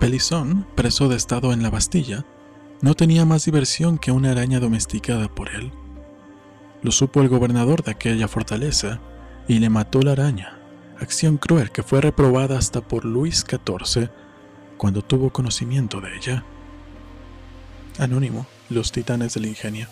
Pelizón, preso de estado en la Bastilla, no tenía más diversión que una araña domesticada por él. Lo supo el gobernador de aquella fortaleza y le mató la araña, acción cruel que fue reprobada hasta por Luis XIV cuando tuvo conocimiento de ella. Anónimo, los titanes del ingenio.